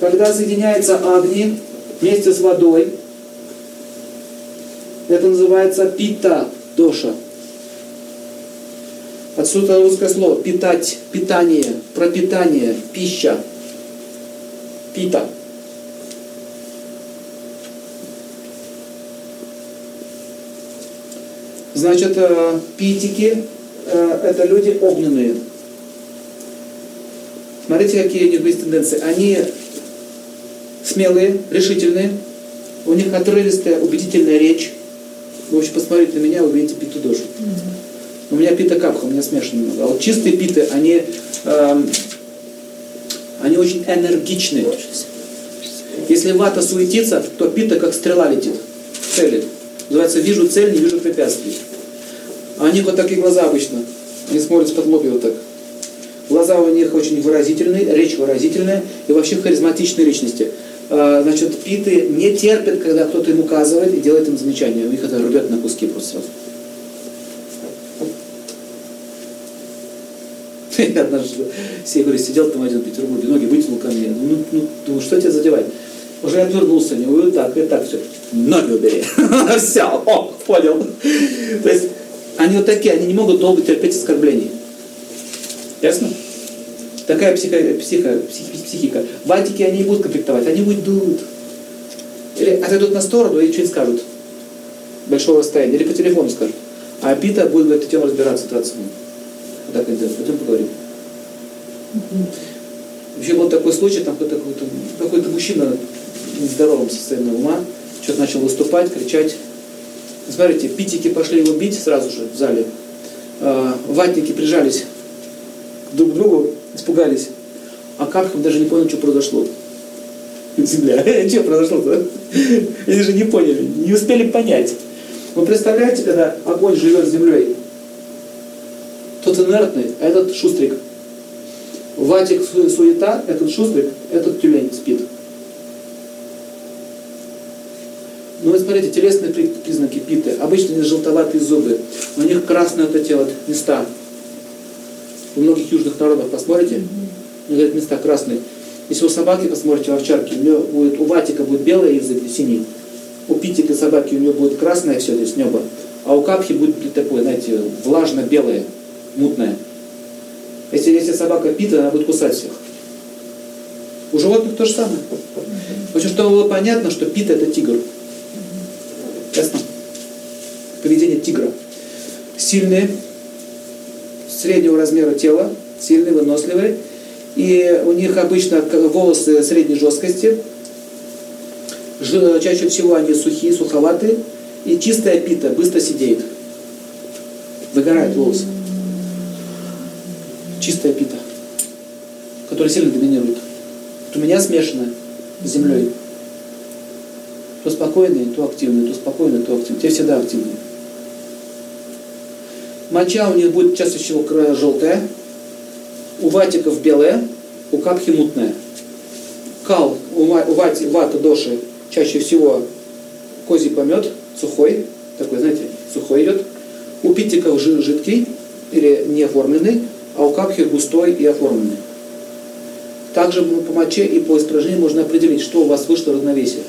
когда соединяется агни вместе с водой, это называется пита доша. Отсюда русское слово питать, питание, пропитание, пища. Пита. Значит, э, питики э, это люди огненные. Смотрите, какие у них есть тенденции. Они смелые, решительные, у них отрывистая, убедительная речь. Вы вообще посмотрите на меня, вы видите питу душу. У меня пита капха, у меня смешано немного. А вот чистые питы, они, эм, они очень энергичные. Если вата суетится, то пита как стрела летит, целит. Называется «вижу цель, не вижу препятствий». А у них вот такие глаза обычно. Они смотрят под лоби вот так. Глаза у них очень выразительные, речь выразительная и вообще харизматичные личности. А, значит, питы не терпят, когда кто-то им указывает и делает им замечания. У них это рубят на куски просто сразу. Я однажды все говорю, сидел там один в Петербурге, ноги вытянул ко мне. Ну, ну, думаю, что тебя задевает? Уже отвернулся, не вот так, и так все. Ноги убери. Все, о, понял. То есть они вот такие, они не могут долго терпеть оскорблений. Ясно? Такая психо, психо, психи, психика. В Антике они не будут конфликтовать, они уйдут. Или отойдут на сторону и что-нибудь скажут. Большого расстояния. Или по телефону скажут. А Пита будет в этой теме разбираться 20 минут. Вот так это, потом поговорим. Вообще был такой случай, там какой-то какой мужчина в нездоровом состоянии ума, что-то начал выступать, кричать. Смотрите, питики пошли его бить сразу же в зале. А, ватники прижались друг к другу, испугались. А Кархов даже не понял, что произошло. Земля. Что произошло-то? Они же не поняли, не успели понять. Вы представляете, когда огонь живет с землей? Тот инертный, а этот шустрик. Ватик суета, этот шустрик, этот тюлень спит. Ну вот смотрите, телесные признаки питы. Обычно желтоватые зубы. У них красные вот эти вот места у многих южных народов посмотрите, у них места красные. Если у собаки посмотрите, у овчарки, у нее будет, у ватика будет белый язык и синий. У питика собаки у нее будет красное все здесь небо, а у капхи будет такое, знаете, влажно-белое, мутное. Если, если собака пита, она будет кусать всех. У животных то же самое. В общем, чтобы было понятно, что пита это тигр. Ясно? Поведение тигра. Сильные, среднего размера тела, сильные, выносливые, и у них обычно волосы средней жесткости, чаще всего они сухие, суховатые, и чистая пита быстро сидеет, выгорает волосы. Чистая пита, которая сильно доминирует. Вот у меня смешанная с землей. То спокойные, то активные, то спокойные, то активные. Те всегда активные. Моча у них будет чаще всего желтая, у ватиков белая, у капхи мутная. Кал у, вати, вата доши чаще всего козий помет, сухой, такой, знаете, сухой идет. У питиков жидкий или не оформленный, а у капхи густой и оформленный. Также по моче и по испражнению можно определить, что у вас вышло равновесие.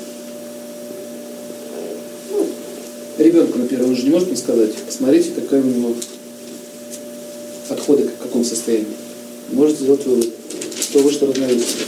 Ребенку, например, он же не может мне сказать, посмотрите, какая у него отходы, в каком состоянии. Можете сделать вывод, что вышло равновесие.